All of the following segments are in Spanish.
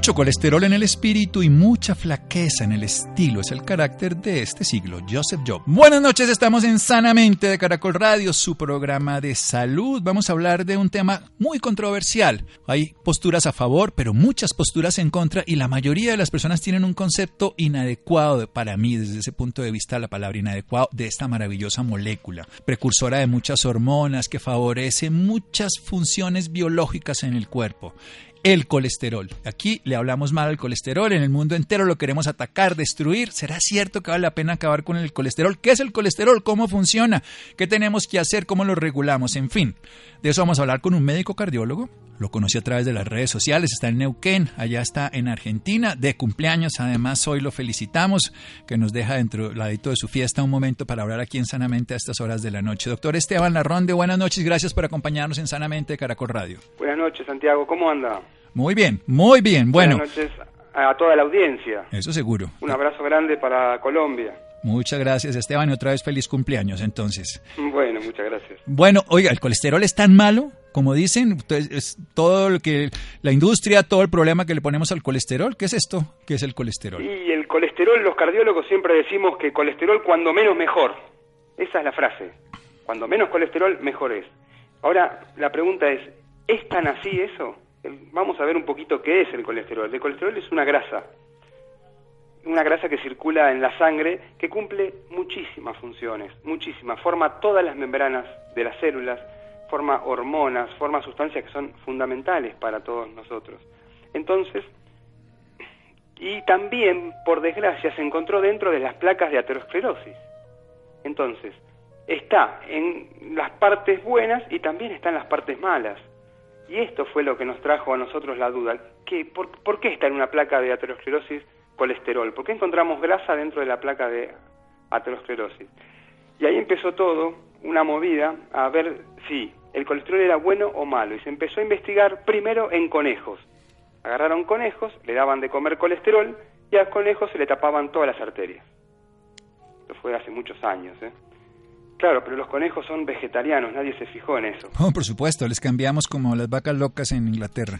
Mucho colesterol en el espíritu y mucha flaqueza en el estilo es el carácter de este siglo. Joseph Job. Buenas noches, estamos en Sanamente de Caracol Radio, su programa de salud. Vamos a hablar de un tema muy controversial. Hay posturas a favor, pero muchas posturas en contra y la mayoría de las personas tienen un concepto inadecuado para mí, desde ese punto de vista, la palabra inadecuado de esta maravillosa molécula, precursora de muchas hormonas que favorece muchas funciones biológicas en el cuerpo el colesterol. Aquí le hablamos mal al colesterol, en el mundo entero lo queremos atacar, destruir. ¿Será cierto que vale la pena acabar con el colesterol? ¿Qué es el colesterol? ¿Cómo funciona? ¿Qué tenemos que hacer? ¿Cómo lo regulamos? En fin, de eso vamos a hablar con un médico cardiólogo. Lo conocí a través de las redes sociales, está en Neuquén, allá está en Argentina, de cumpleaños. Además, hoy lo felicitamos, que nos deja dentro ladito de su fiesta un momento para hablar aquí en Sanamente a estas horas de la noche. Doctor Esteban Larronde, buenas noches, gracias por acompañarnos en Sanamente de Caracol Radio. Buenas noches, Santiago, ¿cómo anda? Muy bien, muy bien. Bueno. Buenas noches a toda la audiencia. Eso seguro. Un abrazo grande para Colombia. Muchas gracias, Esteban, y otra vez feliz cumpleaños, entonces. Bueno, muchas gracias. Bueno, oiga, ¿el colesterol es tan malo? Como dicen, es todo lo que la industria, todo el problema que le ponemos al colesterol. ¿Qué es esto? ¿Qué es el colesterol? Y el colesterol, los cardiólogos siempre decimos que colesterol cuando menos mejor. Esa es la frase. Cuando menos colesterol, mejor es. Ahora, la pregunta es, ¿es tan así eso? Vamos a ver un poquito qué es el colesterol. El colesterol es una grasa, una grasa que circula en la sangre que cumple muchísimas funciones, muchísimas. Forma todas las membranas de las células, forma hormonas, forma sustancias que son fundamentales para todos nosotros. Entonces, y también, por desgracia, se encontró dentro de las placas de aterosclerosis. Entonces, está en las partes buenas y también está en las partes malas. Y esto fue lo que nos trajo a nosotros la duda. ¿Qué, por, qué está en una placa de aterosclerosis colesterol? ¿Por qué encontramos grasa dentro de la placa de aterosclerosis? Y ahí empezó todo, una movida, a ver si el colesterol era bueno o malo. Y se empezó a investigar primero en conejos. Agarraron conejos, le daban de comer colesterol y a los conejos se le tapaban todas las arterias. Esto fue hace muchos años, ¿eh? Claro, pero los conejos son vegetarianos, nadie se fijó en eso. Oh, por supuesto, les cambiamos como las vacas locas en Inglaterra.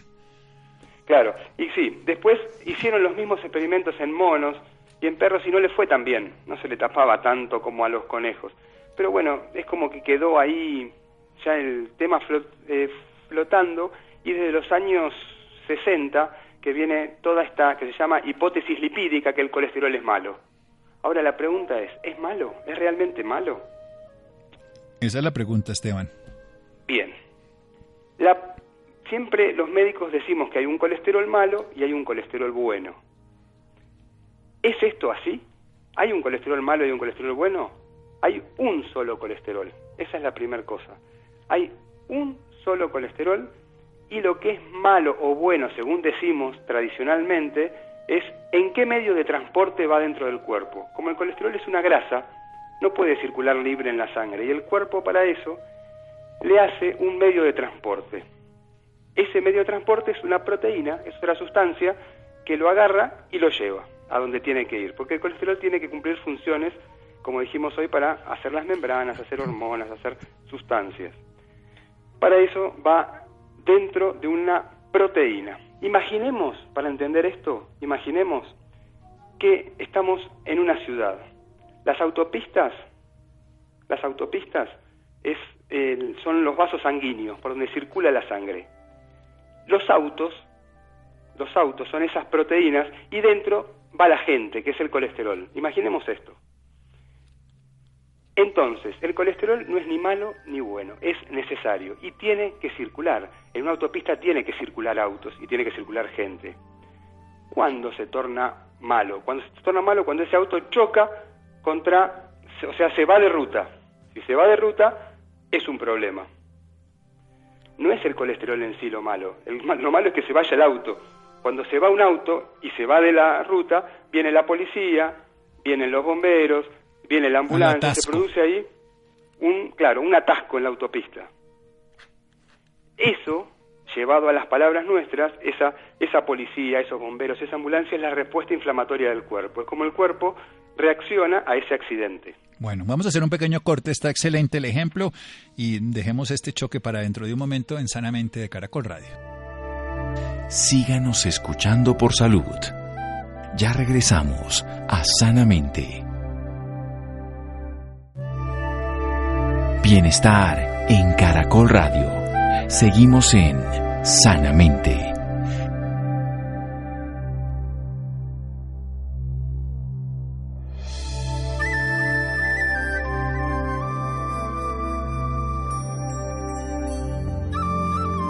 Claro, y sí, después hicieron los mismos experimentos en monos y en perros y no le fue tan bien, no se le tapaba tanto como a los conejos. Pero bueno, es como que quedó ahí ya el tema eh, flotando y desde los años 60 que viene toda esta que se llama hipótesis lipídica que el colesterol es malo. Ahora la pregunta es, ¿es malo? ¿Es realmente malo? Esa es la pregunta, Esteban. Bien. La, siempre los médicos decimos que hay un colesterol malo y hay un colesterol bueno. ¿Es esto así? ¿Hay un colesterol malo y un colesterol bueno? Hay un solo colesterol. Esa es la primera cosa. Hay un solo colesterol y lo que es malo o bueno, según decimos tradicionalmente, es en qué medio de transporte va dentro del cuerpo. Como el colesterol es una grasa, no puede circular libre en la sangre y el cuerpo para eso le hace un medio de transporte. Ese medio de transporte es una proteína, es otra sustancia que lo agarra y lo lleva a donde tiene que ir, porque el colesterol tiene que cumplir funciones, como dijimos hoy, para hacer las membranas, hacer hormonas, hacer sustancias. Para eso va dentro de una proteína. Imaginemos, para entender esto, imaginemos que estamos en una ciudad las autopistas, las autopistas es, son los vasos sanguíneos por donde circula la sangre. Los autos, los autos son esas proteínas y dentro va la gente, que es el colesterol. Imaginemos esto. Entonces, el colesterol no es ni malo ni bueno, es necesario y tiene que circular. En una autopista tiene que circular autos y tiene que circular gente. ¿Cuándo se torna malo? Cuando se torna malo, cuando ese auto choca contra, o sea, se va de ruta. Si se va de ruta, es un problema. No es el colesterol en sí lo malo. lo malo es que se vaya el auto. Cuando se va un auto y se va de la ruta, viene la policía, vienen los bomberos, viene la ambulancia, se produce ahí un, claro, un atasco en la autopista. Eso, llevado a las palabras nuestras, esa, esa policía, esos bomberos, esa ambulancia es la respuesta inflamatoria del cuerpo. Es como el cuerpo reacciona a ese accidente. Bueno, vamos a hacer un pequeño corte, está excelente el ejemplo y dejemos este choque para dentro de un momento en Sanamente de Caracol Radio. Síganos escuchando por salud. Ya regresamos a Sanamente. Bienestar en Caracol Radio. Seguimos en Sanamente.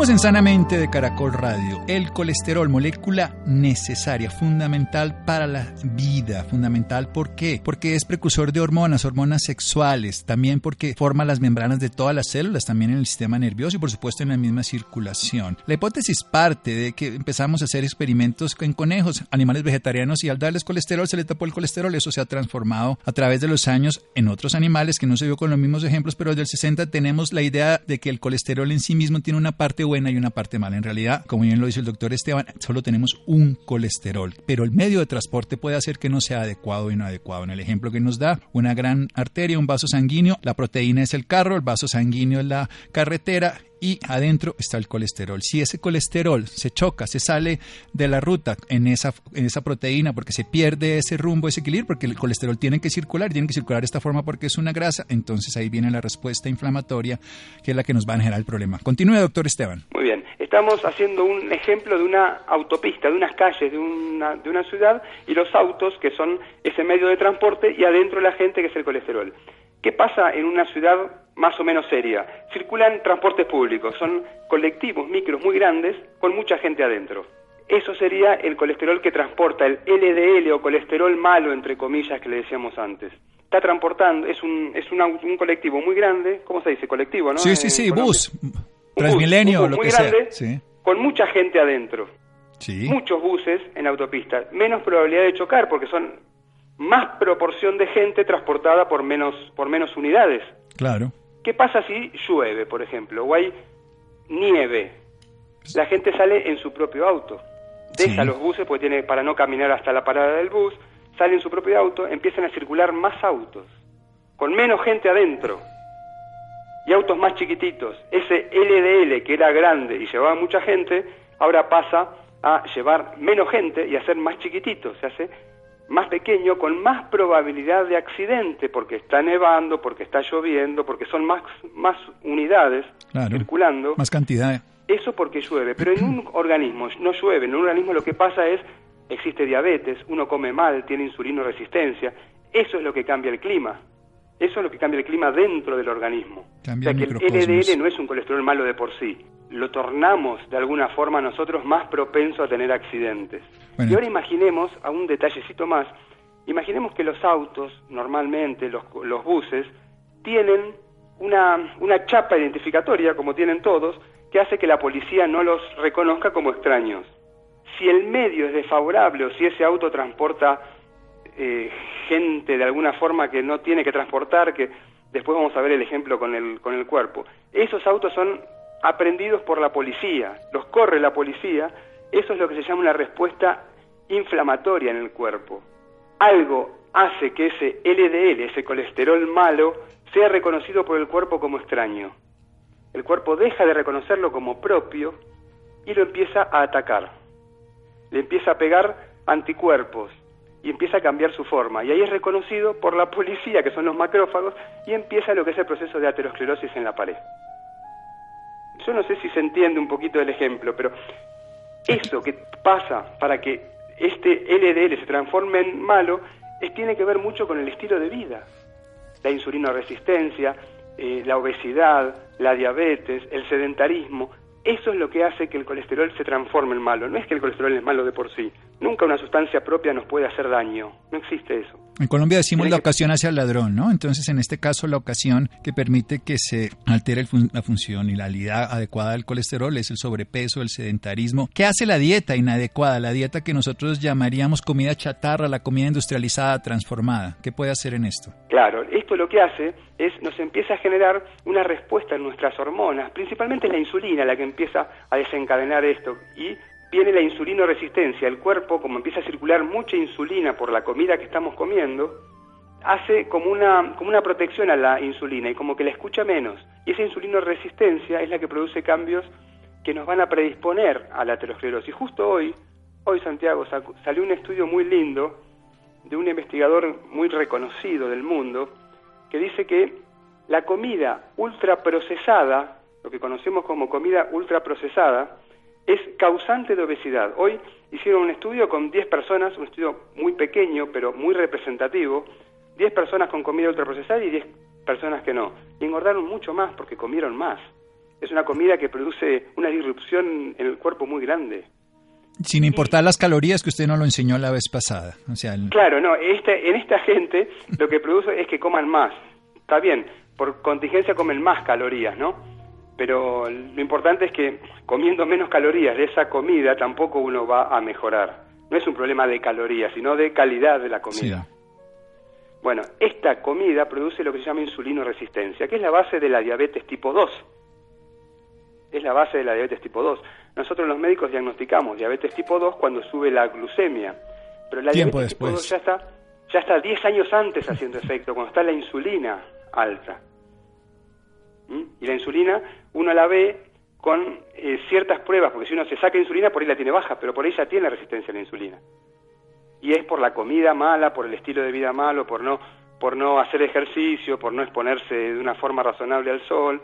Seguimos en Sanamente de Caracol Radio. El colesterol, molécula necesaria, fundamental para la vida. Fundamental, ¿por qué? Porque es precursor de hormonas, hormonas sexuales. También porque forma las membranas de todas las células, también en el sistema nervioso y por supuesto en la misma circulación. La hipótesis parte de que empezamos a hacer experimentos en conejos, animales vegetarianos y al darles colesterol se le tapó el colesterol. Eso se ha transformado a través de los años en otros animales que no se vio con los mismos ejemplos, pero desde el 60 tenemos la idea de que el colesterol en sí mismo tiene una parte buena y una parte mala. En realidad, como bien lo dice el doctor Esteban, solo tenemos un colesterol, pero el medio de transporte puede hacer que no sea adecuado o inadecuado. En el ejemplo que nos da, una gran arteria, un vaso sanguíneo, la proteína es el carro, el vaso sanguíneo es la carretera y adentro está el colesterol. Si ese colesterol se choca, se sale de la ruta en esa, en esa proteína porque se pierde ese rumbo, ese equilibrio, porque el colesterol tiene que circular, tiene que circular de esta forma porque es una grasa, entonces ahí viene la respuesta inflamatoria que es la que nos va a generar el problema. Continúe, doctor Esteban. Muy bien, estamos haciendo un ejemplo de una autopista, de unas calles de una, de una ciudad y los autos que son ese medio de transporte y adentro la gente que es el colesterol. ¿Qué pasa en una ciudad más o menos seria? Circulan transportes públicos, son colectivos, micros muy grandes, con mucha gente adentro. Eso sería el colesterol que transporta, el LDL o colesterol malo, entre comillas, que le decíamos antes. Está transportando, es un, es un, colectivo muy grande, ¿cómo se dice? Colectivo, ¿no? Sí, sí, sí, bus, Transmilenio, lo que grande, sea. Con mucha gente adentro. Sí. Muchos buses en autopista, menos probabilidad de chocar porque son más proporción de gente transportada por menos, por menos unidades. Claro. ¿Qué pasa si llueve, por ejemplo, o hay nieve? La gente sale en su propio auto. Deja los buses porque tiene para no caminar hasta la parada del bus, sale en su propio auto, empiezan a circular más autos, con menos gente adentro. Y autos más chiquititos. Ese LDL que era grande y llevaba mucha gente, ahora pasa a llevar menos gente y a ser más chiquitito. Se hace más pequeño con más probabilidad de accidente porque está nevando, porque está lloviendo, porque son más, más unidades circulando. Más cantidad. Eso porque llueve, pero en un organismo no llueve, en un organismo lo que pasa es, existe diabetes, uno come mal, tiene insulino resistencia, eso es lo que cambia el clima. Eso es lo que cambia el clima dentro del organismo. o sea que el LDL no es un colesterol malo de por sí. Lo tornamos de alguna forma nosotros más propenso a tener accidentes. Y ahora imaginemos, a un detallecito más, imaginemos que los autos, normalmente los, los buses, tienen una, una chapa identificatoria, como tienen todos, que hace que la policía no los reconozca como extraños. Si el medio es desfavorable o si ese auto transporta eh, gente de alguna forma que no tiene que transportar, que después vamos a ver el ejemplo con el, con el cuerpo. Esos autos son aprendidos por la policía, los corre la policía, eso es lo que se llama una respuesta inflamatoria en el cuerpo. Algo hace que ese LDL, ese colesterol malo, sea reconocido por el cuerpo como extraño. El cuerpo deja de reconocerlo como propio y lo empieza a atacar. Le empieza a pegar anticuerpos, y empieza a cambiar su forma. Y ahí es reconocido por la policía, que son los macrófagos, y empieza lo que es el proceso de aterosclerosis en la pared. Yo no sé si se entiende un poquito el ejemplo, pero eso que pasa para que este LDL se transforme en malo, es, tiene que ver mucho con el estilo de vida. La insulinoresistencia, eh, la obesidad, la diabetes, el sedentarismo, eso es lo que hace que el colesterol se transforme en malo. No es que el colesterol es malo de por sí, Nunca una sustancia propia nos puede hacer daño. No existe eso. En Colombia decimos la ocasión hacia el ladrón, ¿no? Entonces, en este caso, la ocasión que permite que se altere la función y la calidad adecuada del colesterol es el sobrepeso, el sedentarismo. ¿Qué hace la dieta inadecuada? La dieta que nosotros llamaríamos comida chatarra, la comida industrializada, transformada. ¿Qué puede hacer en esto? Claro, esto lo que hace es nos empieza a generar una respuesta en nuestras hormonas, principalmente la insulina la que empieza a desencadenar esto y viene la insulinoresistencia. El cuerpo, como empieza a circular mucha insulina por la comida que estamos comiendo, hace como una, como una protección a la insulina y como que la escucha menos. Y esa insulinoresistencia es la que produce cambios que nos van a predisponer a la aterosclerosis. Justo hoy, hoy Santiago, salió un estudio muy lindo de un investigador muy reconocido del mundo que dice que la comida ultraprocesada, lo que conocemos como comida ultraprocesada, es causante de obesidad. Hoy hicieron un estudio con 10 personas, un estudio muy pequeño pero muy representativo, 10 personas con comida ultraprocesada y 10 personas que no. Y engordaron mucho más porque comieron más. Es una comida que produce una disrupción en el cuerpo muy grande. Sin importar las calorías que usted no lo enseñó la vez pasada. O sea, Claro, no, este, en esta gente lo que produce es que coman más. Está bien, por contingencia comen más calorías, ¿no? Pero lo importante es que comiendo menos calorías de esa comida tampoco uno va a mejorar. No es un problema de calorías, sino de calidad de la comida. Bueno, esta comida produce lo que se llama insulinoresistencia, que es la base de la diabetes tipo 2. Es la base de la diabetes tipo 2. Nosotros los médicos diagnosticamos diabetes tipo 2 cuando sube la glucemia, pero la Tiempo diabetes después. tipo 2 ya está ya está 10 años antes haciendo efecto, cuando está la insulina alta. Y la insulina uno la ve con eh, ciertas pruebas, porque si uno se saca insulina, por ahí la tiene baja, pero por ahí ya tiene resistencia a la insulina. Y es por la comida mala, por el estilo de vida malo, por no, por no hacer ejercicio, por no exponerse de una forma razonable al sol,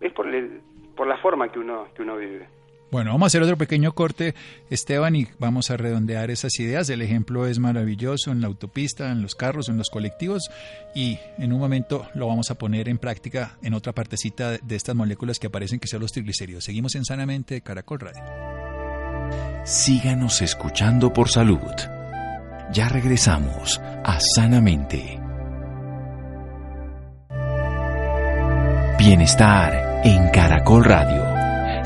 es por, el, por la forma que uno, que uno vive. Bueno, vamos a hacer otro pequeño corte, Esteban, y vamos a redondear esas ideas. El ejemplo es maravilloso en la autopista, en los carros, en los colectivos, y en un momento lo vamos a poner en práctica en otra partecita de estas moléculas que aparecen, que son los triglicéridos. Seguimos en Sanamente Caracol Radio. Síganos escuchando por salud. Ya regresamos a Sanamente. Bienestar en Caracol Radio.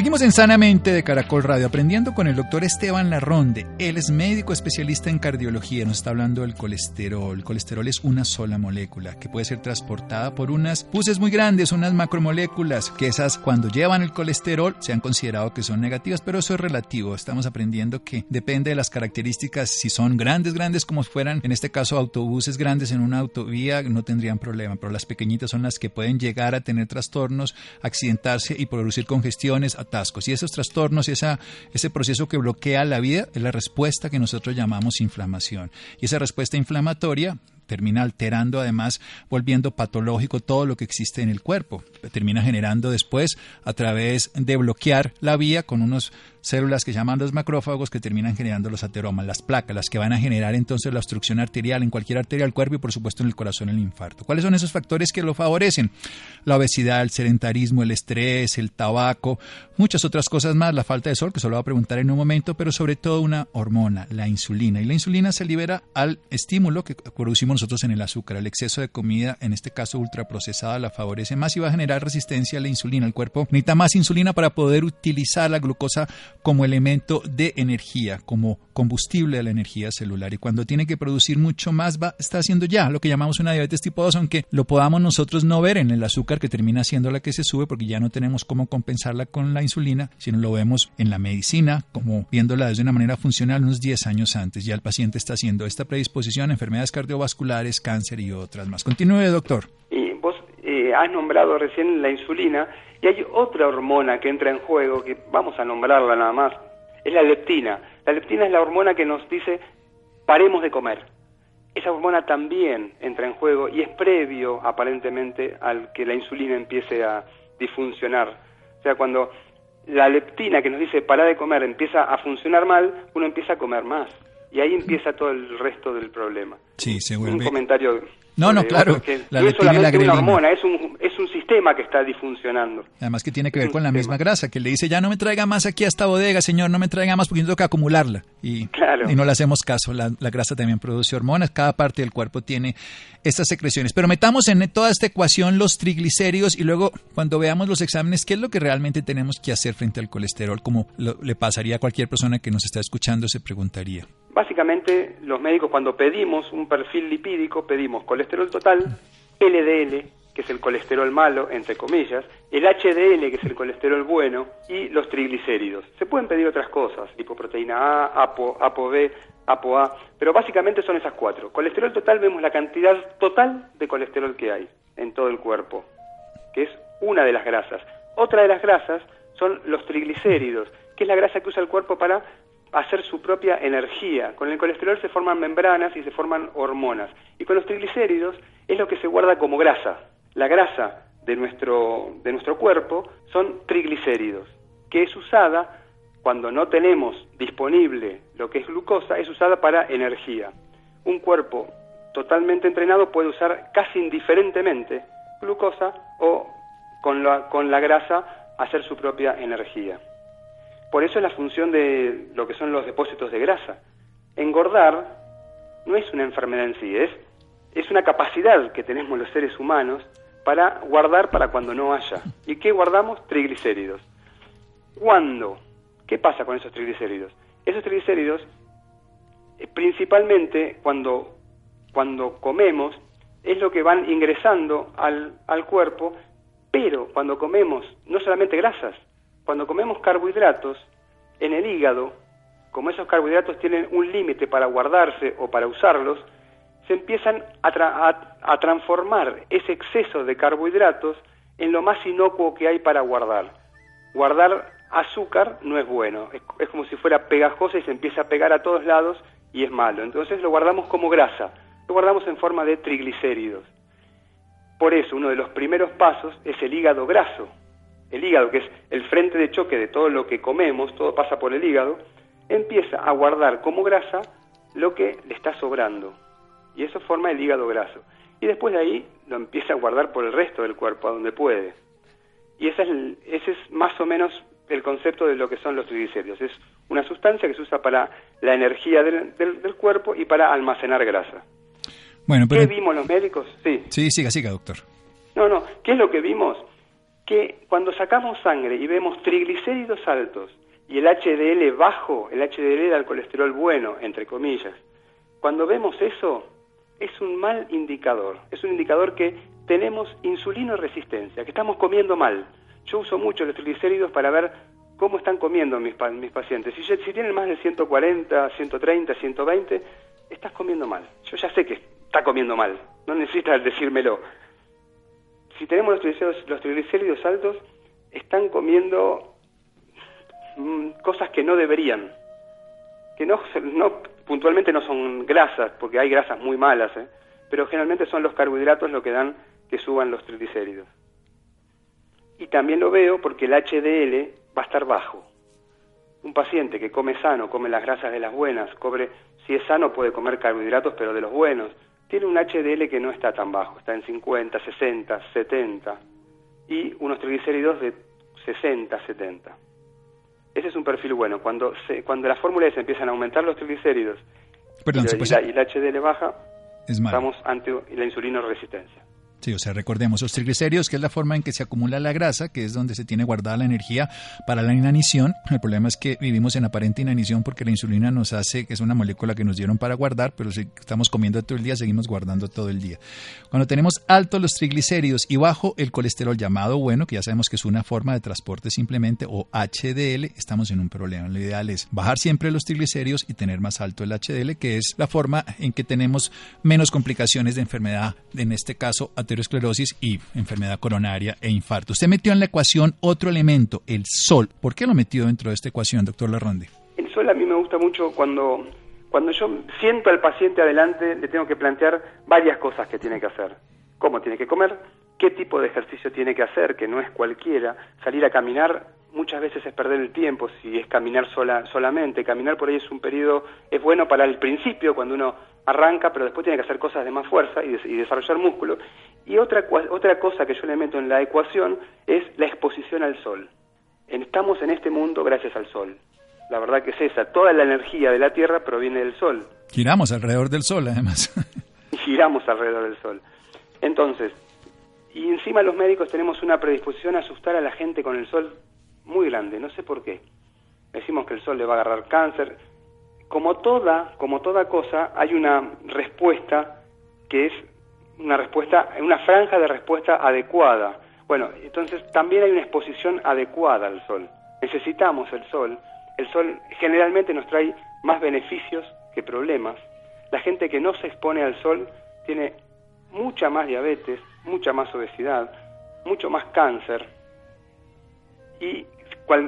Seguimos en Sanamente de Caracol Radio, aprendiendo con el doctor Esteban Larronde. Él es médico especialista en cardiología. Nos está hablando del colesterol. El colesterol es una sola molécula que puede ser transportada por unas buses muy grandes, unas macromoléculas, que esas cuando llevan el colesterol se han considerado que son negativas, pero eso es relativo. Estamos aprendiendo que depende de las características. Si son grandes, grandes, como fueran, en este caso, autobuses grandes en una autovía, no tendrían problema, pero las pequeñitas son las que pueden llegar a tener trastornos, accidentarse y producir congestiones Y esos trastornos, esa, ese proceso que bloquea la vida, es la respuesta que nosotros llamamos inflamación. Y esa respuesta inflamatoria termina alterando además, volviendo patológico todo lo que existe en el cuerpo. Termina generando después, a través de bloquear la vía con unos células que llaman los macrófagos que terminan generando los ateromas, las placas, las que van a generar entonces la obstrucción arterial en cualquier arteria del cuerpo y por supuesto en el corazón el infarto. ¿Cuáles son esos factores que lo favorecen? La obesidad, el sedentarismo, el estrés, el tabaco, muchas otras cosas más, la falta de sol, que se lo voy a preguntar en un momento, pero sobre todo una hormona, la insulina. Y la insulina se libera al estímulo que producimos nosotros en el azúcar. El exceso de comida, en este caso ultraprocesada, la favorece más y va a generar resistencia a la insulina. El cuerpo necesita más insulina para poder utilizar la glucosa como elemento de energía, como combustible de la energía celular. Y cuando tiene que producir mucho más, va, está haciendo ya lo que llamamos una diabetes tipo 2, aunque lo podamos nosotros no ver en el azúcar que termina siendo la que se sube, porque ya no tenemos cómo compensarla con la insulina, sino lo vemos en la medicina, como viéndola desde una manera funcional unos 10 años antes. Ya el paciente está haciendo esta predisposición a enfermedades cardiovasculares, cáncer y otras más. Continúe, doctor. Has nombrado recién la insulina y hay otra hormona que entra en juego, que vamos a nombrarla nada más, es la leptina. La leptina es la hormona que nos dice paremos de comer. Esa hormona también entra en juego y es previo aparentemente al que la insulina empiece a disfuncionar. O sea, cuando la leptina que nos dice para de comer empieza a funcionar mal, uno empieza a comer más. Y ahí empieza todo el resto del problema. Sí, se vuelve... Un comentario no, no, claro. La no es solamente una hormona, es un, es un sistema que está disfuncionando. Además que tiene que ver con la misma grasa, que le dice, ya no me traiga más aquí a esta bodega, señor, no me traiga más porque yo tengo que acumularla. Y, y no le hacemos caso. La, la, grasa también produce hormonas, cada parte del cuerpo tiene estas secreciones. Pero metamos en toda esta ecuación los triglicéridos y luego cuando veamos los exámenes, ¿qué es lo que realmente tenemos que hacer frente al colesterol? Como le pasaría a cualquier persona que nos está escuchando, se preguntaría. Básicamente, los médicos cuando pedimos un perfil lipídico, pedimos colesterol total, LDL, que es el colesterol malo, entre comillas, el HDL, que es el colesterol bueno, y los triglicéridos. Se pueden pedir otras cosas, lipoproteína A, APO, ApoB, ApoA, pero básicamente son esas cuatro. Colesterol total, vemos la cantidad total de colesterol que hay en todo el cuerpo, que es una de las grasas. Otra de las grasas son los triglicéridos, que es la grasa que usa el cuerpo para hacer su propia energía. Con el colesterol se forman membranas y se forman hormonas. Y con los triglicéridos es lo que se guarda como grasa. La grasa de nuestro, de nuestro cuerpo son triglicéridos, que es usada cuando no tenemos disponible lo que es glucosa, es usada para energía. Un cuerpo totalmente entrenado puede usar casi indiferentemente glucosa o con la, con la grasa hacer su propia energía. Por eso es la función de lo que son los depósitos de grasa. Engordar no es una enfermedad en sí, es, es una capacidad que tenemos los seres humanos para guardar para cuando no haya. ¿Y qué guardamos? Triglicéridos. ¿Cuándo? ¿Qué pasa con esos triglicéridos? Esos triglicéridos, eh, principalmente cuando, cuando comemos, es lo que van ingresando al, al cuerpo, pero cuando comemos no solamente grasas, cuando comemos carbohidratos, en el hígado, como esos carbohidratos tienen un límite para guardarse o para usarlos, se empiezan a, transformar ese exceso de carbohidratos en lo más inocuo que hay para guardar. Guardar azúcar no es bueno, es, es, como si fuera pegajosa y se empieza a pegar a todos lados y es malo. Entonces lo guardamos como grasa, lo guardamos en forma de triglicéridos. Por eso uno de los primeros pasos es el hígado graso, el hígado, que es el frente de choque de todo lo que comemos, todo pasa por el hígado, empieza a guardar como grasa lo que le está sobrando. Y eso forma el hígado graso. Y después de ahí lo empieza a guardar por el resto del cuerpo, a donde puede. Y ese es, ese es más o menos el concepto de lo que son los triglicéridos. Es una sustancia que se usa para la energía del, del, cuerpo y para almacenar grasa. Bueno, ¿Qué vimos los médicos? Sí. Sí, siga, siga, doctor. No, no. ¿Qué es lo que vimos? Que cuando sacamos sangre y vemos triglicéridos altos y el HDL bajo, el HDL da colesterol bueno, entre comillas, cuando vemos eso, es un mal indicador. Es un indicador que tenemos insulino resistencia, que estamos comiendo mal. Yo uso mucho los triglicéridos para ver cómo están comiendo mis, mis pacientes. Si, si tienen más de 140, 130, 120, estás comiendo mal. Yo ya sé que está comiendo mal, no necesitas decírmelo si tenemos los triglicéridos, los triglicéridos altos, están comiendo mm, cosas que no deberían, que no, no puntualmente no son grasas, porque hay grasas muy malas, ¿eh? pero generalmente son los carbohidratos lo que dan que suban los triglicéridos. Y también lo veo porque el HDL va a estar bajo. Un paciente que come sano, come las grasas de las buenas, cobre, si es sano puede comer carbohidratos, pero de los buenos tiene un HDL que no está tan bajo, está en 50, 60, 70 y unos triglicéridos de 60, 70. Ese es un perfil bueno. Cuando, se, cuando las fórmulas empiezan a aumentar los triglicéridos y, la, HDL baja, estamos ante la insulino resistencia. Sí, o sea, recordemos los triglicéridos, que es la forma en que se acumula la grasa, que es donde se tiene guardada la energía para la inanición. El problema es que vivimos en aparente inanición porque la insulina nos hace, que es una molécula que nos dieron para guardar, pero si estamos comiendo todo el día, seguimos guardando todo el día. Cuando tenemos altos los triglicéridos y bajo el colesterol llamado bueno, que ya sabemos que es una forma de transporte simplemente, o HDL, estamos en un problema. Lo ideal es bajar siempre los triglicéridos y tener más alto el HDL, que es la forma en que tenemos menos complicaciones de enfermedad, en este caso, aterosclerosis y enfermedad coronaria e infarto. Usted metió en la ecuación otro elemento, el sol. ¿Por qué lo metió dentro de esta ecuación, doctor Larronde? El sol a mí me gusta mucho cuando, cuando yo siento al paciente adelante, le tengo que plantear varias cosas que tiene que hacer. Cómo tiene que comer, qué tipo de ejercicio tiene que hacer, que no es cualquiera, salir a caminar muchas veces es perder el tiempo si es caminar sola, solamente. Caminar por ahí es un periodo, es bueno para el principio, cuando uno arranca, pero después tiene que hacer cosas de más fuerza y, y desarrollar músculo. Y otra, otra cosa que yo le meto en la ecuación es la exposición al sol. Estamos en este mundo gracias al sol. La verdad que es esa, toda la energía de la Tierra proviene del sol. Giramos alrededor del sol, además. Giramos alrededor del sol. Entonces, y encima los médicos tenemos una predisposición a asustar a la gente con el sol muy grande, no sé por qué. Decimos que el sol le va a agarrar cáncer. Como toda, como toda cosa, hay una respuesta que es una respuesta, una franja de respuesta adecuada. Bueno, entonces también hay una exposición adecuada al sol. Necesitamos el sol. El sol generalmente nos trae más beneficios que problemas. La gente que no se expone al sol tiene mucha más diabetes, mucha más obesidad, mucho más cáncer y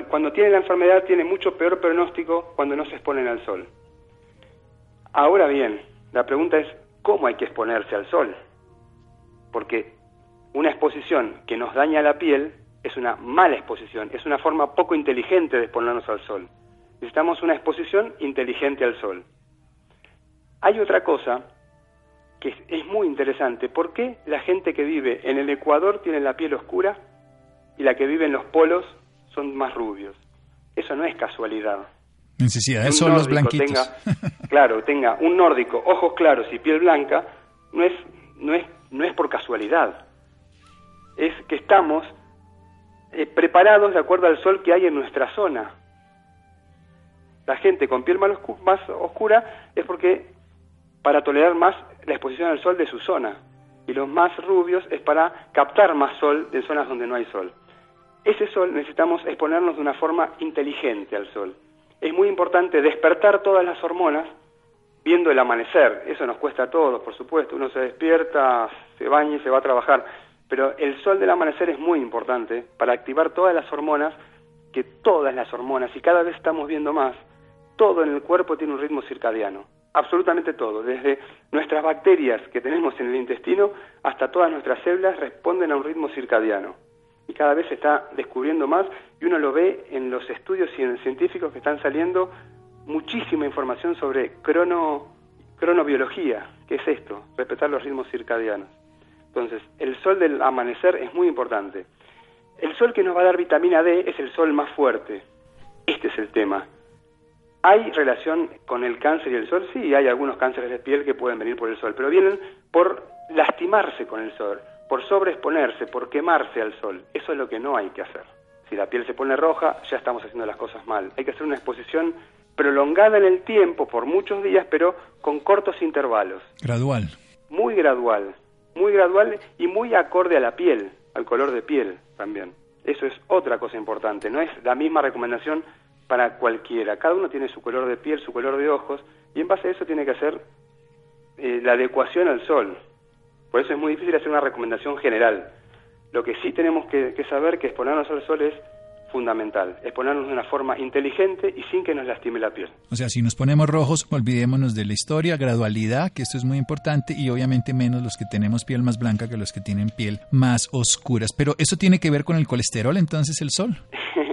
cuando tiene la enfermedad tiene mucho peor pronóstico cuando no se exponen al sol. Ahora bien, la pregunta es, ¿cómo hay que exponerse al sol? Porque una exposición que nos daña la piel es una mala exposición, es una forma poco inteligente de exponernos al sol. Necesitamos una exposición inteligente al sol. Hay otra cosa que es, muy interesante. ¿Por qué la gente que vive en el Ecuador tiene la piel oscura y la que vive en los polos son más rubios? Eso no es casualidad. Necesidades son los blanquitos. claro, tenga un nórdico, ojos claros y piel blanca, no es, no es, no es por casualidad. Es que estamos eh, preparados de acuerdo al sol que hay en nuestra zona. La gente con piel más, más oscura es porque para tolerar más la exposición al sol de su zona. Y los más rubios es para captar más sol de zonas donde no hay sol. Ese sol necesitamos exponernos de una forma inteligente al sol. Es muy importante despertar todas las hormonas viendo el amanecer. Eso nos cuesta a todos, por supuesto. Uno se despierta, se baña y se va a trabajar. Pero el sol del amanecer es muy importante para activar todas las hormonas, que todas las hormonas, y cada vez estamos viendo más, todo en el cuerpo tiene un ritmo circadiano absolutamente todo, desde nuestras bacterias que tenemos en el intestino hasta todas nuestras células responden a un ritmo circadiano. Y cada vez se está descubriendo más y uno lo ve en los estudios científicos que están saliendo muchísima información sobre crono, cronobiología, que es esto, respetar los ritmos circadianos. Entonces, el sol del amanecer es muy importante. El sol que nos va a dar vitamina D es el sol más fuerte. Este es el tema. ¿Hay relación con el cáncer y el sol? Sí, hay algunos cánceres de piel que pueden venir por el sol, pero vienen por lastimarse con el sol, por sobreexponerse, por quemarse al sol. Eso es lo que no hay que hacer. Si la piel se pone roja, ya estamos haciendo las cosas mal. Hay que hacer una exposición prolongada en el tiempo, por muchos días, pero con cortos intervalos. Gradual. Muy gradual, muy gradual y muy acorde a la piel, al color de piel también. Eso es otra cosa importante, no es la misma recomendación para cualquiera. Cada uno tiene su color de piel, su color de ojos, y en base a eso tiene que hacer eh, la adecuación al sol. Por eso es muy difícil hacer una recomendación general. Lo que sí tenemos que, que saber que exponernos al sol es fundamental, exponernos de una forma inteligente y sin que nos lastime la piel. O sea, si nos ponemos rojos, olvidémonos de la historia, gradualidad, que esto es muy importante, y obviamente menos los que tenemos piel más blanca que los que tienen piel más oscuras. Pero eso tiene que ver con el colesterol, entonces, el sol.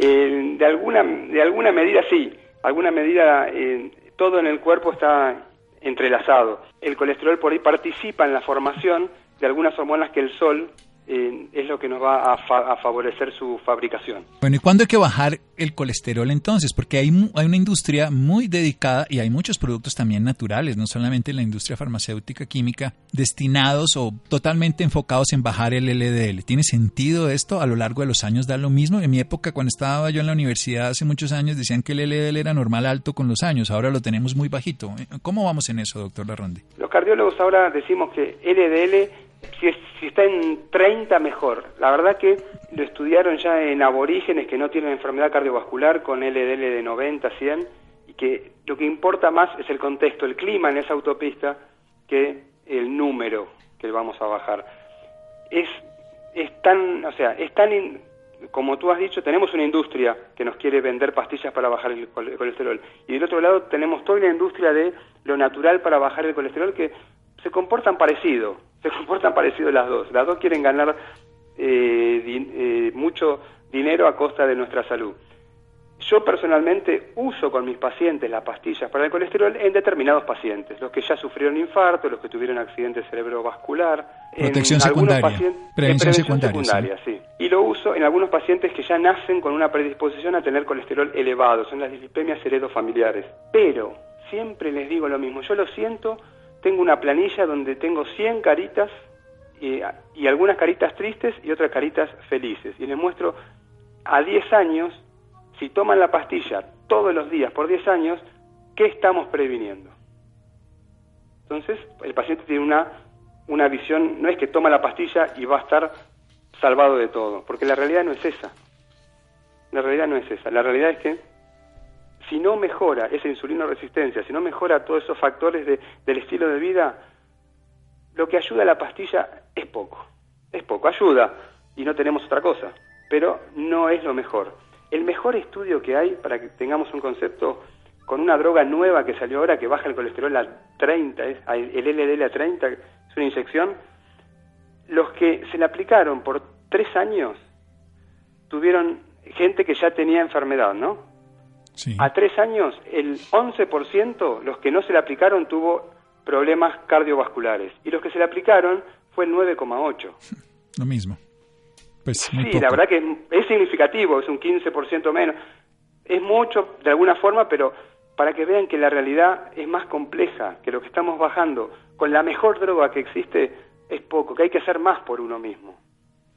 Eh, de, alguna, de alguna medida sí, alguna medida eh, todo en el cuerpo está entrelazado. El colesterol por ahí participa en la formación de algunas hormonas que el sol eh, es lo que nos va a, favorecer su fabricación. Bueno, ¿y cuándo hay que bajar el colesterol entonces? Porque hay, hay una industria muy dedicada y hay muchos productos también naturales, no solamente la industria farmacéutica química, destinados o totalmente enfocados en bajar el LDL. ¿Tiene sentido esto? A lo largo de los años da lo mismo. En mi época, cuando estaba yo en la universidad hace muchos años, decían que el LDL era normal alto con los años, ahora lo tenemos muy bajito. ¿Cómo vamos en eso, doctor Larrondi? Los cardiólogos ahora decimos que LDL si, si está en 30, mejor. La verdad que lo estudiaron ya en aborígenes que no tienen enfermedad cardiovascular con LDL de 90, 100, y que lo que importa más es el contexto, el clima en esa autopista, que el número que vamos a bajar. Es, es tan, o sea, es tan, como tú has dicho, tenemos una industria que nos quiere vender pastillas para bajar el colesterol. Y del otro lado tenemos toda una industria de lo natural para bajar el colesterol que se comportan parecido, se comportan parecido las dos. Las dos quieren ganar eh, eh, mucho dinero a costa de nuestra salud. Yo personalmente uso con mis pacientes las pastillas para el colesterol en determinados pacientes, los que ya sufrieron infarto, los que tuvieron accidente cerebrovascular. Protección secundaria. Prevención, secundaria, sí. Y lo uso en algunos pacientes que ya nacen con una predisposición a tener colesterol elevado, son las dislipemias heredofamiliares. Pero siempre les digo lo mismo, yo lo siento, tengo una planilla donde tengo 100 caritas y, y algunas caritas tristes y otras caritas felices. Y les muestro a 10 años si toman la pastilla todos los días por 10 años, ¿qué estamos previniendo? Entonces, el paciente tiene una, una visión, no es que toma la pastilla y va a estar salvado de todo, porque la realidad no es esa. La realidad no es esa. La realidad es que si no mejora esa insulino resistencia, si no mejora todos esos factores de, del estilo de vida, lo que ayuda a la pastilla es poco. Es poco, ayuda y no tenemos otra cosa, pero no es lo mejor. El mejor estudio que hay, para que tengamos un concepto, con una droga nueva que salió ahora que baja el colesterol a 30, el LDL a 30, es una inyección, los que se le aplicaron por tres años tuvieron gente que ya tenía enfermedad, ¿no? Sí. A tres años, el 11%, los que no se le aplicaron, tuvo problemas cardiovasculares. Y los que se le aplicaron fue el 9,8. Lo mismo. Pues, sí, la verdad que es, significativo, es un 15% menos. Es mucho de alguna forma, pero para que vean que la realidad es más compleja, que lo que estamos bajando con la mejor droga que existe es poco, que hay que hacer más por uno mismo.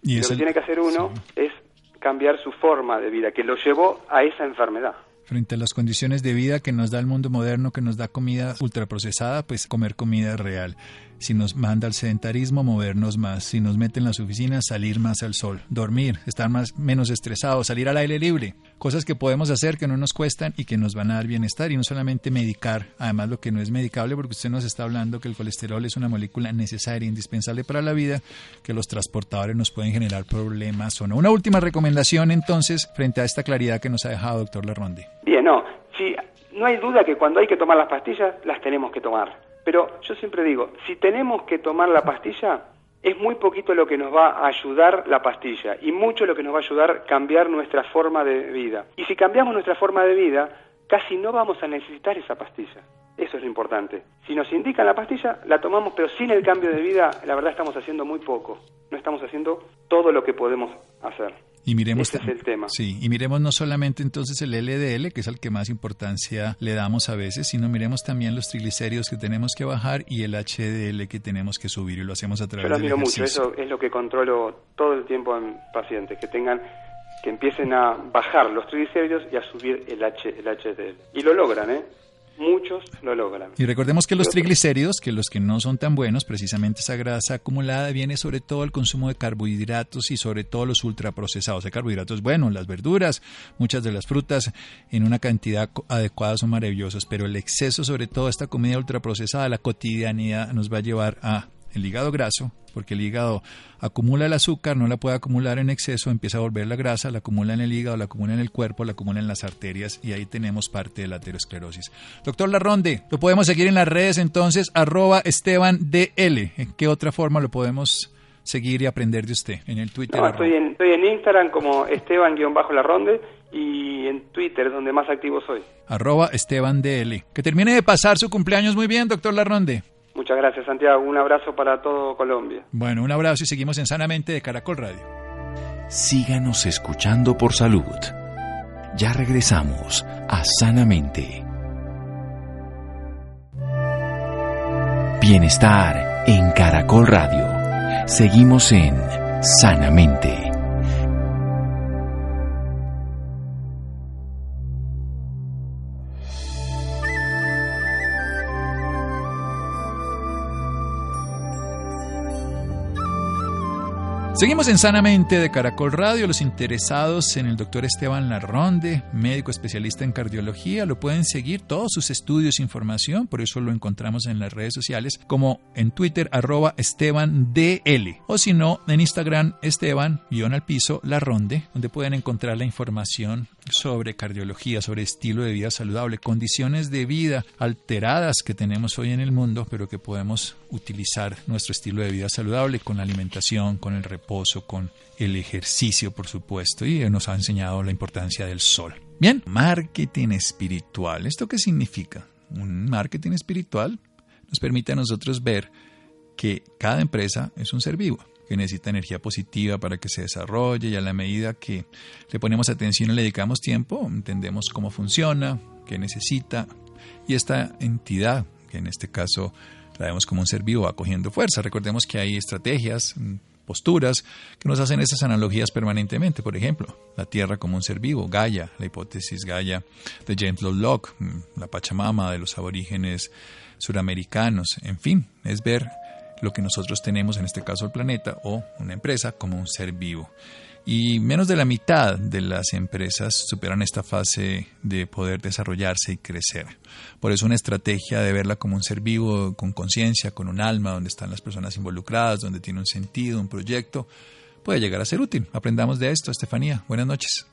Y, lo que tiene que hacer uno es cambiar su forma de vida, que lo llevó a esa enfermedad frente a las condiciones de vida que nos da el mundo moderno, que nos da comida ultraprocesada, pues comer comida real. Si nos manda al sedentarismo, movernos más. Si nos mete en las oficinas, salir más al sol. Dormir, estar más, menos estresados, salir al aire libre. Cosas que podemos hacer que no nos cuestan y que nos van a dar bienestar y no solamente medicar. Además, lo que no es medicable, porque usted nos está hablando que el colesterol es una molécula necesaria indispensable para la vida, que los transportadores nos pueden generar problemas o no. Una última recomendación, entonces, frente a esta claridad que nos ha dejado, doctor Larronde. Bien, no. Sí, no hay duda que cuando hay que tomar las pastillas, las tenemos que tomar pero yo siempre digo, si tenemos que tomar la pastilla, es muy poquito lo que nos va a ayudar la pastilla y mucho lo que nos va a ayudar cambiar nuestra forma de vida. Y si cambiamos nuestra forma de vida, casi no vamos a necesitar esa pastilla. Eso es lo importante. Si nos indican la pastilla, la tomamos, pero sin el cambio de vida, la verdad estamos haciendo muy poco. No estamos haciendo todo lo que podemos hacer. Y miremos Ese es el tema. Sí, y miremos no solamente entonces el LDL, que es al que más importancia le damos a veces, sino miremos también los triglicéridos que tenemos que bajar y el HDL que tenemos que subir y lo hacemos a través Yo lo miro mucho, eso es lo que controlo todo el tiempo en pacientes, que tengan que empiecen a bajar los triglicéridos y a subir el, H, el HDL. Y lo logran, ¿eh? Muchos lo logran. Y recordemos que los triglicéridos, que los que no son tan buenos, precisamente esa grasa acumulada viene sobre todo el consumo de carbohidratos y sobre todo los ultraprocesados de carbohidratos. Bueno, las verduras, muchas de las frutas en una cantidad adecuada son maravillosas, pero el exceso, sobre todo esta comida ultraprocesada, la cotidianidad nos va a llevar a el hígado graso, porque el hígado acumula el azúcar, no la puede acumular en exceso, empieza a volver la grasa, la acumula en el hígado, la acumula en el cuerpo, la acumula en las arterias y ahí tenemos parte de la aterosclerosis. Doctor Larronde, lo podemos seguir en las redes entonces, arroba Esteban DL. ¿En qué otra forma lo podemos seguir y aprender de usted? En el Twitter. estoy, en, estoy en Instagram como Esteban-Larronde y en Twitter donde más activo soy. Arroba Esteban DL. Que termine de pasar su cumpleaños muy bien, doctor Larronde. Muchas gracias, Santiago. Un abrazo para todo Colombia. Bueno, un abrazo y seguimos en Sanamente de Caracol Radio. Síganos escuchando por salud. Ya regresamos a Sanamente. Bienestar en Caracol Radio. Seguimos en Sanamente. Seguimos en Sanamente de Caracol Radio. Los interesados en el doctor Esteban Larronde, médico especialista en cardiología, lo pueden seguir todos sus estudios información, por eso lo encontramos en las redes sociales, como en Twitter, arroba Esteban DL, o si no, en Instagram, Esteban, guion al piso, Larronde, donde pueden encontrar la información sobre cardiología, sobre estilo de vida saludable, condiciones de vida alteradas que tenemos hoy en el mundo, pero que podemos utilizar nuestro estilo de vida saludable con la alimentación, con el reposo, con el ejercicio, por supuesto, y nos ha enseñado la importancia del sol. Bien, marketing espiritual. ¿Esto qué significa? Un marketing espiritual nos permite a nosotros ver que cada empresa es un ser vivo que necesita energía positiva para que se desarrolle y a la medida que le ponemos atención y le dedicamos tiempo, entendemos cómo funciona, qué necesita y esta entidad, que en este caso la vemos como un ser vivo, va cogiendo fuerza. Recordemos que hay estrategias, mm, posturas que nos hacen esas analogías permanentemente. Por ejemplo, la Tierra como un ser vivo, Gaia, la hipótesis Gaia de James Lovelock, mm, la Pachamama de los aborígenes suramericanos, en fin, es ver lo que nosotros tenemos, en este caso el planeta o una empresa, como un ser vivo. Y menos de la mitad de las empresas superan esta fase de poder desarrollarse y crecer. Por eso una estrategia de verla como un ser vivo, con conciencia, con un alma, donde están las personas involucradas, donde tiene un sentido, un proyecto, puede llegar a ser útil. Aprendamos de esto, Estefanía. Buenas noches.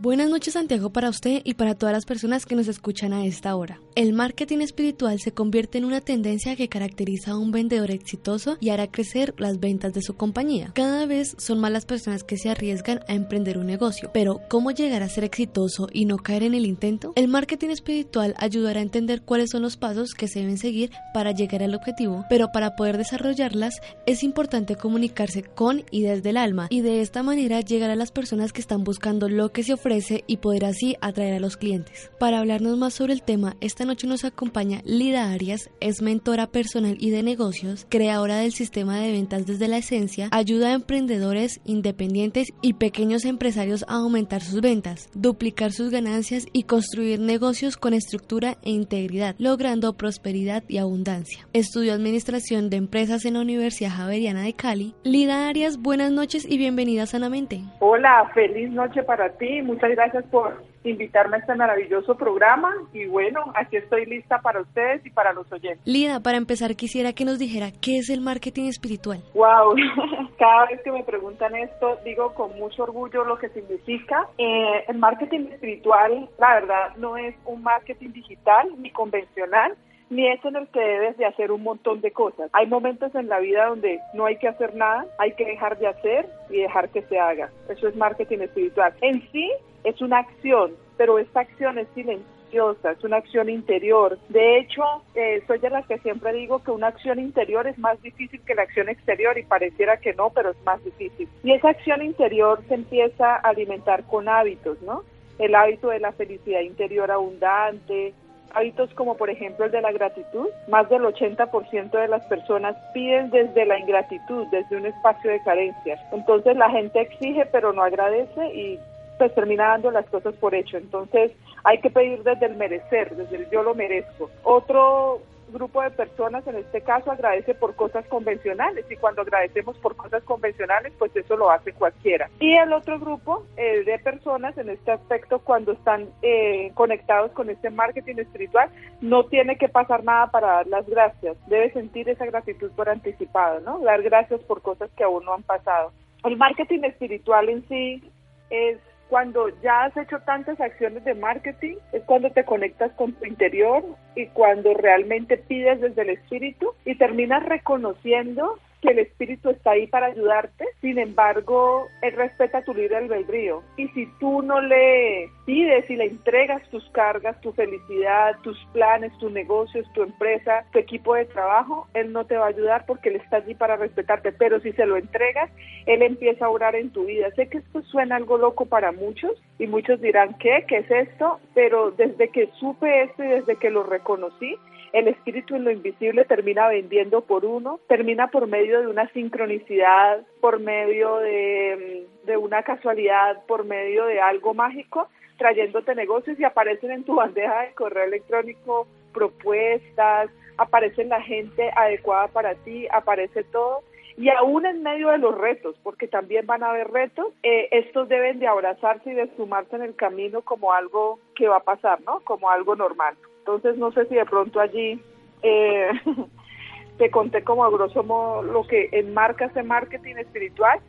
Buenas noches Santiago para usted y para todas las personas que nos escuchan a esta hora. El marketing espiritual se convierte en una tendencia que caracteriza a un vendedor exitoso y hará crecer las ventas de su compañía. Cada vez son más las personas que se arriesgan a emprender un negocio, pero ¿cómo llegar a ser exitoso y no caer en el intento? El marketing espiritual ayudará a entender cuáles son los pasos que se deben seguir para llegar al objetivo, pero para poder desarrollarlas es importante comunicarse con y desde el alma y de esta manera llegar a las personas que están buscando lo que se ofrece y poder así atraer a los clientes. Para hablarnos más sobre el tema, esta noche nos acompaña Lida Arias, es mentora personal y de negocios, creadora del sistema de ventas desde la esencia, ayuda a emprendedores, independientes y pequeños empresarios a aumentar sus ventas, duplicar sus ganancias y construir negocios con estructura e integridad, logrando prosperidad y abundancia. Estudió administración de empresas en la Universidad Javeriana de Cali. Lida Arias, buenas noches y bienvenida Sanamente. Hola, feliz noche para ti muchas gracias por invitarme a este maravilloso programa y bueno, aquí estoy lista para ustedes y para los oyentes. Lida, para empezar quisiera que nos dijera qué es el marketing espiritual. Wow, cada vez que me preguntan esto digo con mucho orgullo lo que significa. Eh, el marketing espiritual, la verdad, no es un marketing digital ni convencional, ni es en el que debes de hacer un montón de cosas. Hay momentos en la vida donde no hay que hacer nada, hay que dejar de hacer y dejar que se haga. Eso es marketing espiritual. En sí es una acción, pero esta acción es silenciosa, es una acción interior. De hecho, eh, soy de las que siempre digo que una acción interior es más difícil que la acción exterior y pareciera que no, pero es más difícil. Y esa acción interior se empieza a alimentar con hábitos, ¿no? El hábito de la felicidad interior abundante, hábitos como por ejemplo el de la gratitud. Más del 80% de las personas piden desde la ingratitud, desde un espacio de carencia. Entonces la gente exige pero no agradece y pues termina dando las cosas por hecho. Entonces hay que pedir desde el merecer, desde el yo lo merezco. Otro grupo de personas, en este caso, agradece por cosas convencionales y cuando agradecemos por cosas convencionales, pues eso lo hace cualquiera. Y el otro grupo eh, de personas, en este aspecto, cuando están eh, conectados con este marketing espiritual, no tiene que pasar nada para dar las gracias, debe sentir esa gratitud por anticipado, ¿no? Dar gracias por cosas que aún no han pasado. El marketing espiritual en sí es cuando ya has hecho tantas acciones de marketing, es cuando te conectas con tu interior y cuando realmente pides desde el espíritu y terminas reconociendo que el espíritu está ahí para ayudarte, sin embargo, él respeta tu libre albedrío. Y si tú no le pides y le entregas tus cargas, tu felicidad, tus planes, tus negocios, tu empresa, tu equipo de trabajo, él no te va a ayudar porque él está allí para respetarte. Pero si se lo entregas, él empieza a orar en tu vida. Sé que esto suena algo loco para muchos y muchos dirán, ¿qué? ¿Qué es esto? Pero desde que supe esto y desde que lo reconocí, el espíritu en lo invisible termina vendiendo por uno, termina por medio de una sincronicidad, por medio de, de una casualidad, por medio de algo mágico, trayéndote negocios y aparecen en tu bandeja de correo electrónico propuestas, aparece la gente adecuada para ti, aparece todo. Y aún en medio de los retos, porque también van a haber retos, eh, estos deben de abrazarse y de sumarse en el camino como algo que va a pasar, ¿no? Como algo normal. Entonces no sé si de pronto allí eh, te conté como a grosso modo lo que enmarca ese marketing espiritual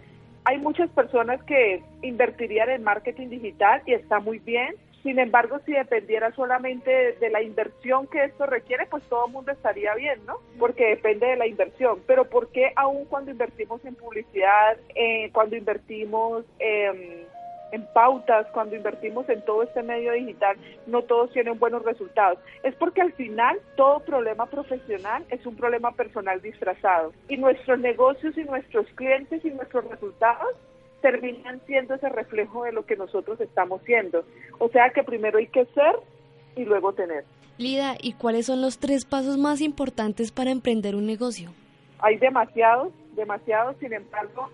hay muchas personas que invertirían en marketing digital y está muy bien. Sin embargo, si dependiera solamente de la inversión que esto requiere, pues todo el mundo estaría bien, ¿no? Porque depende de la inversión. Pero ¿por qué aún cuando invertimos en publicidad, eh, cuando invertimos en en pautas, cuando invertimos en todo este medio digital, no todos tienen buenos resultados. Es porque al final todo problema profesional es un problema personal disfrazado. Y nuestros negocios y nuestros clientes y nuestros resultados terminan siendo ese reflejo de lo que nosotros estamos siendo. O sea que primero hay que ser y luego tener. Lida, ¿y cuáles son los tres pasos más importantes para emprender un negocio? Hay demasiados, demasiados, sin embargo,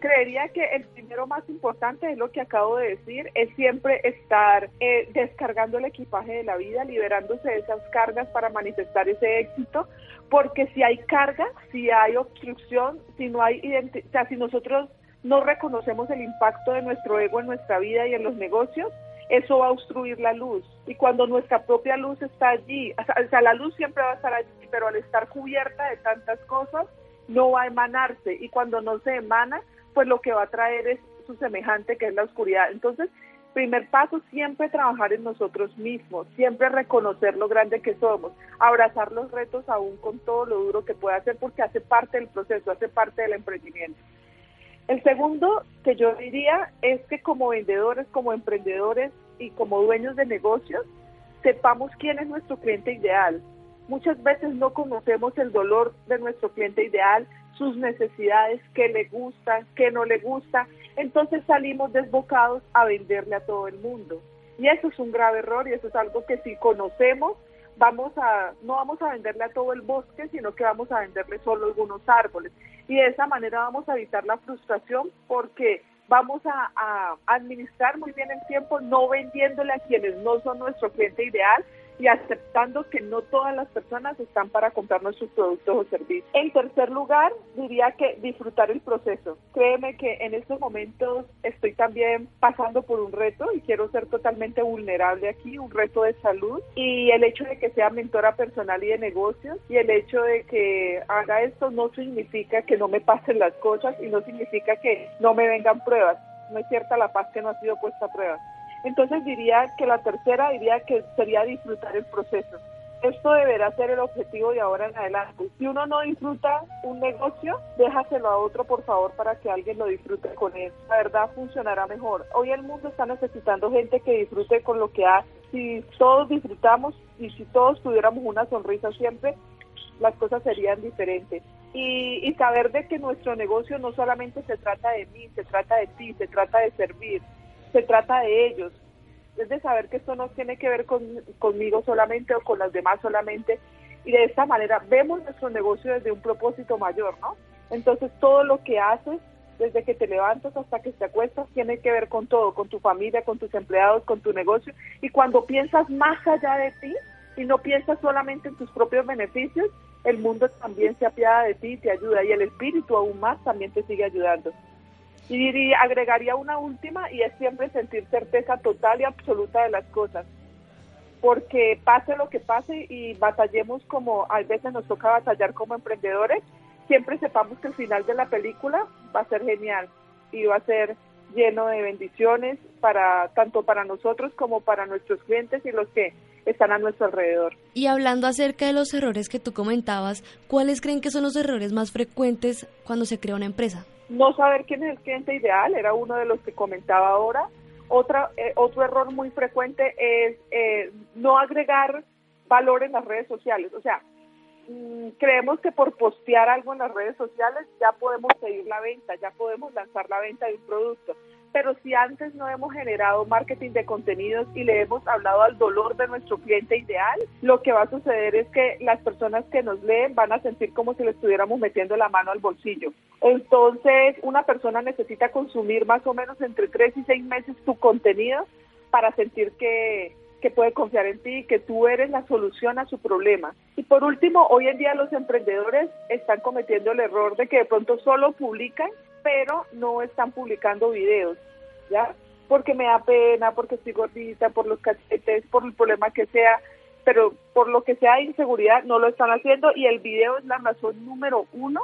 creería que el primero más importante es lo que acabo de decir, es siempre estar eh, descargando el equipaje de la vida, liberándose de esas cargas para manifestar ese éxito, porque si hay carga, si hay obstrucción, si no hay o sea, si nosotros no reconocemos el impacto de nuestro ego en nuestra vida y en los negocios, eso va a obstruir la luz. Y cuando nuestra propia luz está allí, o sea, la luz siempre va a estar allí, pero al estar cubierta de tantas cosas, no va a emanarse. Y cuando no se emana, pues lo que va a traer es su semejante que es la oscuridad. Entonces, primer paso, siempre trabajar en nosotros mismos, siempre reconocer lo grande que somos, abrazar los retos aún con todo lo duro que pueda hacer porque hace parte del proceso, hace parte del emprendimiento. El segundo que yo diría es que como vendedores, como emprendedores y como dueños de negocios, sepamos quién es nuestro cliente ideal. Muchas veces no conocemos el dolor de nuestro cliente ideal, sus necesidades, qué le gusta, qué no le gusta. Entonces salimos desbocados a venderle a todo el mundo. Y eso es un grave error y eso es algo que si conocemos, vamos a, no vamos a venderle a todo el bosque, sino que vamos a venderle solo algunos árboles. Y de esa manera vamos a evitar la frustración porque vamos a, a administrar muy bien el tiempo, no vendiéndole a quienes no son nuestro cliente ideal, y aceptando que no todas las personas están para comprar nuestros productos o servicios. En tercer lugar, diría que disfrutar el proceso. Créeme que en estos momentos estoy también pasando por un reto y quiero ser totalmente vulnerable aquí, un reto de salud y el hecho de que sea mentora personal y de negocios y el hecho de que haga esto no significa que no me pasen las cosas y no significa que no me vengan pruebas. No es cierta la paz que no ha sido puesta a prueba. Entonces diría que la tercera diría que sería disfrutar el proceso. Esto deberá ser el objetivo de ahora en adelante. Si uno no disfruta un negocio, déjaselo a otro, por favor, para que alguien lo disfrute con él. La verdad funcionará mejor. Hoy el mundo está necesitando gente que disfrute con lo que hace. Si todos disfrutamos y si todos tuviéramos una sonrisa siempre, las cosas serían diferentes. Y, y, saber de que nuestro negocio no solamente se trata de mí, se trata de ti, se trata de servir, se trata de ellos. Es de saber que esto no tiene que ver con, conmigo solamente o con las demás solamente. Y de esta manera vemos nuestro negocio desde un propósito mayor, ¿no? Entonces todo lo que haces, desde que te levantas hasta que te acuestas, tiene que ver con todo, con tu familia, con tus empleados, con tu negocio. Y cuando piensas más allá de ti y no piensas solamente en tus propios beneficios, el mundo también se apiada de ti y te ayuda. Y el espíritu aún más también te sigue ayudando. Y agregaría una última y es siempre sentir certeza total y absoluta de las cosas. Porque pase lo que pase y batallemos como a veces nos toca batallar como emprendedores, siempre sepamos que el final de la película va a ser genial y va a ser lleno de bendiciones para tanto para nosotros como para nuestros clientes y los que están a nuestro alrededor. Y hablando acerca de los errores que tú comentabas, ¿cuáles creen que son los errores más frecuentes cuando se crea una empresa? No saber quién es el cliente ideal era uno de los que comentaba ahora. Otra, eh, otro error muy frecuente es eh, no agregar valor en las redes sociales. O sea, mm, creemos que por postear algo en las redes sociales ya podemos seguir la venta, ya podemos lanzar la venta de un producto pero si antes no hemos generado marketing de contenidos y le hemos hablado al dolor de nuestro cliente ideal, lo que va a suceder es que las personas que nos leen van a sentir como si le estuviéramos metiendo la mano al bolsillo. Entonces, una persona necesita consumir más o menos entre tres y seis meses tu contenido para sentir que, que puede confiar en ti, que tú eres la solución a su problema. Y por último, hoy en día los emprendedores están cometiendo el error de que de pronto solo publican pero no están publicando videos, ¿ya? Porque me da pena, porque estoy gordita, por los cachetes, por el problema que sea, pero por lo que sea de inseguridad no lo están haciendo y el video es la razón número uno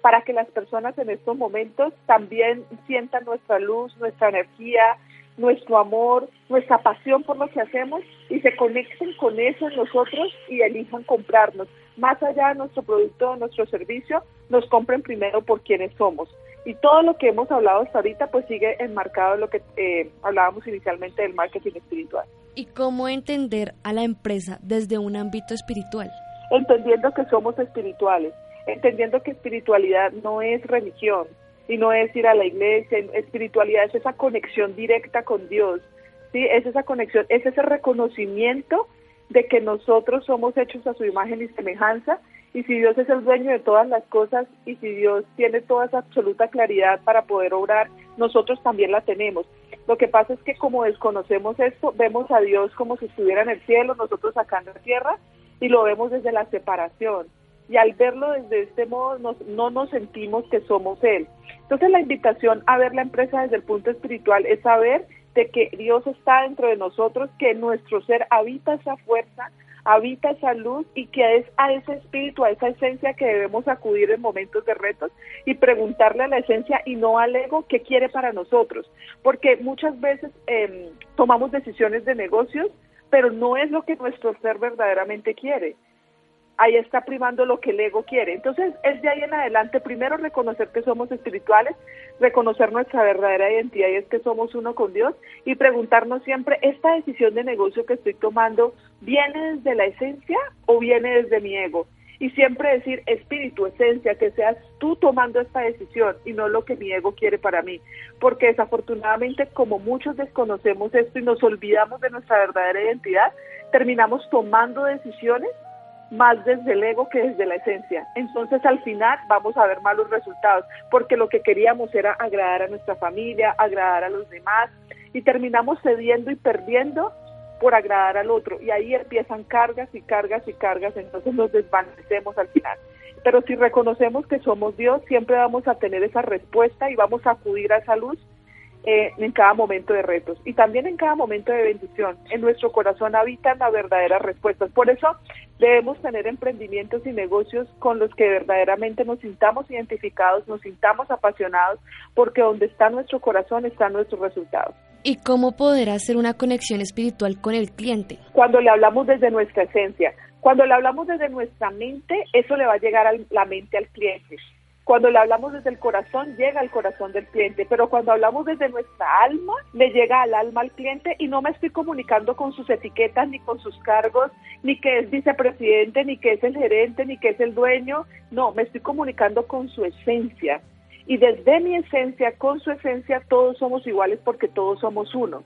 para que las personas en estos momentos también sientan nuestra luz, nuestra energía, nuestro amor, nuestra pasión por lo que hacemos y se conecten con eso en nosotros y elijan comprarnos. Más allá de nuestro producto o nuestro servicio, nos compren primero por quienes somos. Y todo lo que hemos hablado hasta ahorita pues sigue enmarcado en lo que eh, hablábamos inicialmente del marketing espiritual. ¿Y cómo entender a la empresa desde un ámbito espiritual? Entendiendo que somos espirituales, entendiendo que espiritualidad no es religión, y no es ir a la iglesia, espiritualidad es esa conexión directa con Dios, ¿sí? Es esa conexión, es ese reconocimiento de que nosotros somos hechos a su imagen y semejanza y si Dios es el dueño de todas las cosas y si Dios tiene toda esa absoluta claridad para poder obrar, nosotros también la tenemos. Lo que pasa es que como desconocemos esto, vemos a Dios como si estuviera en el cielo, nosotros acá en la tierra y lo vemos desde la separación y al verlo desde este modo no nos sentimos que somos Él. Entonces la invitación a ver la empresa desde el punto espiritual es saber de que Dios está dentro de nosotros, que nuestro ser habita esa fuerza, habita esa luz y que es a ese espíritu, a esa esencia que debemos acudir en momentos de retos y preguntarle a la esencia y no al ego qué quiere para nosotros. Porque muchas veces em, tomamos decisiones de negocios, pero no es lo que nuestro ser verdaderamente quiere ahí está primando lo que el ego quiere. Entonces, es de ahí en adelante, primero reconocer que somos espirituales, reconocer nuestra verdadera identidad y es que somos uno con Dios y preguntarnos siempre, ¿esta decisión de negocio que estoy tomando viene desde la esencia o viene desde mi ego? Y siempre decir, espíritu, esencia, que seas tú tomando esta decisión y no lo que mi ego quiere para mí. Porque desafortunadamente, como muchos desconocemos esto y nos olvidamos de nuestra verdadera identidad, terminamos tomando decisiones más desde el ego que desde la esencia. Entonces al final vamos a ver malos resultados, porque lo que queríamos era agradar a nuestra familia, agradar a los demás, y terminamos cediendo y perdiendo por agradar al otro. Y ahí empiezan cargas y cargas y cargas, entonces nos desvanecemos al final. Pero si reconocemos que somos Dios, siempre vamos a tener esa respuesta y vamos a acudir a esa luz eh, en cada momento de retos y también en cada momento de bendición. En nuestro corazón habitan las verdaderas respuestas. Por eso debemos tener emprendimientos y negocios con los que verdaderamente nos sintamos identificados, nos sintamos apasionados, porque donde está nuestro corazón están nuestros resultados. ¿Y cómo poder hacer una conexión espiritual con el cliente? Cuando le hablamos desde nuestra esencia, cuando le hablamos desde nuestra mente, eso le va a llegar a la mente al cliente. Cuando le hablamos desde el corazón, llega al corazón del cliente, pero cuando hablamos desde nuestra alma, le llega al alma al cliente y no me estoy comunicando con sus etiquetas, ni con sus cargos, ni que es vicepresidente, ni que es el gerente, ni que es el dueño. No, me estoy comunicando con su esencia. Y desde mi esencia, con su esencia, todos somos iguales porque todos somos uno.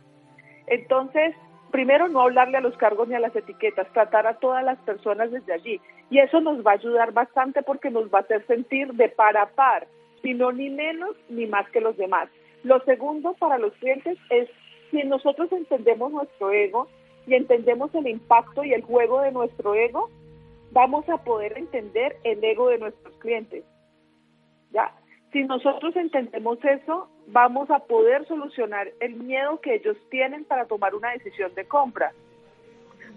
Entonces, primero no hablarle a los cargos ni a las etiquetas, tratar a todas las personas desde allí. Y eso nos va a ayudar bastante porque nos va a hacer sentir de par a par, y no ni menos ni más que los demás. Lo segundo para los clientes es si nosotros entendemos nuestro ego y entendemos el impacto y el juego de nuestro ego, vamos a poder entender el ego de nuestros clientes. ¿Ya? Si nosotros entendemos eso, vamos a poder solucionar el miedo que ellos tienen para tomar una decisión de compra.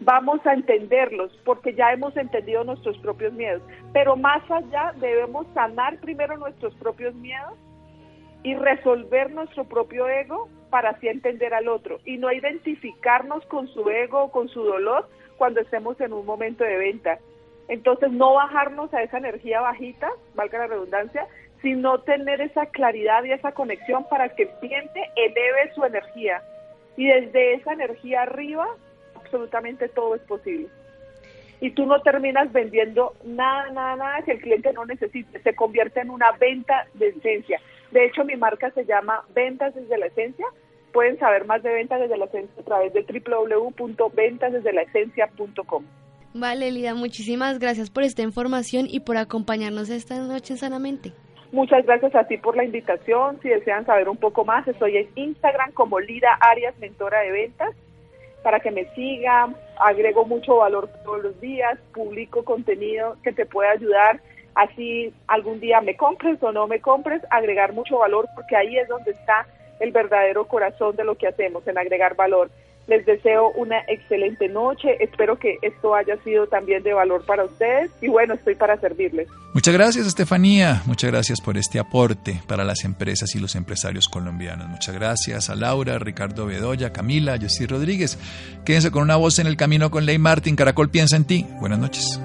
Vamos a entenderlos porque ya hemos entendido nuestros propios miedos. Pero más allá debemos sanar primero nuestros propios miedos y resolver nuestro propio ego para así entender al otro y no identificarnos con su ego o con su dolor cuando estemos en un momento de venta. Entonces no bajarnos a esa energía bajita, valga la redundancia, sino tener esa claridad y esa conexión para que el cliente eleve su energía. Y desde esa energía arriba, absolutamente todo es posible. Y tú no terminas vendiendo nada, nada, nada que el cliente no necesite. Se convierte en una venta de esencia. De hecho, mi marca se llama Ventas desde la Esencia. Pueden saber más de Ventas desde la Esencia a través de www.ventasdesdelaesencia.com. Vale, Lida, muchísimas gracias por esta información y por acompañarnos esta noche Sanamente. Muchas gracias a ti por la invitación. Si desean saber un poco más, estoy en Instagram como Lida Arias, mentora de ventas, para que me sigan. Agrego mucho valor todos los días, publico contenido que te puede ayudar. Así algún día me compres o no me compres, agregar mucho valor, porque ahí es donde está el verdadero corazón de lo que hacemos, en agregar valor. Les deseo una excelente noche. Espero que esto haya sido también de valor para ustedes y bueno, estoy para servirles. Muchas gracias, Estefanía. Muchas gracias por este aporte para las empresas y los empresarios colombianos. Muchas gracias a Laura, Ricardo Bedoya, Camila, Jessy Rodríguez. Quédense con una voz en el camino con Ley Martin. Caracol piensa en ti. Buenas noches.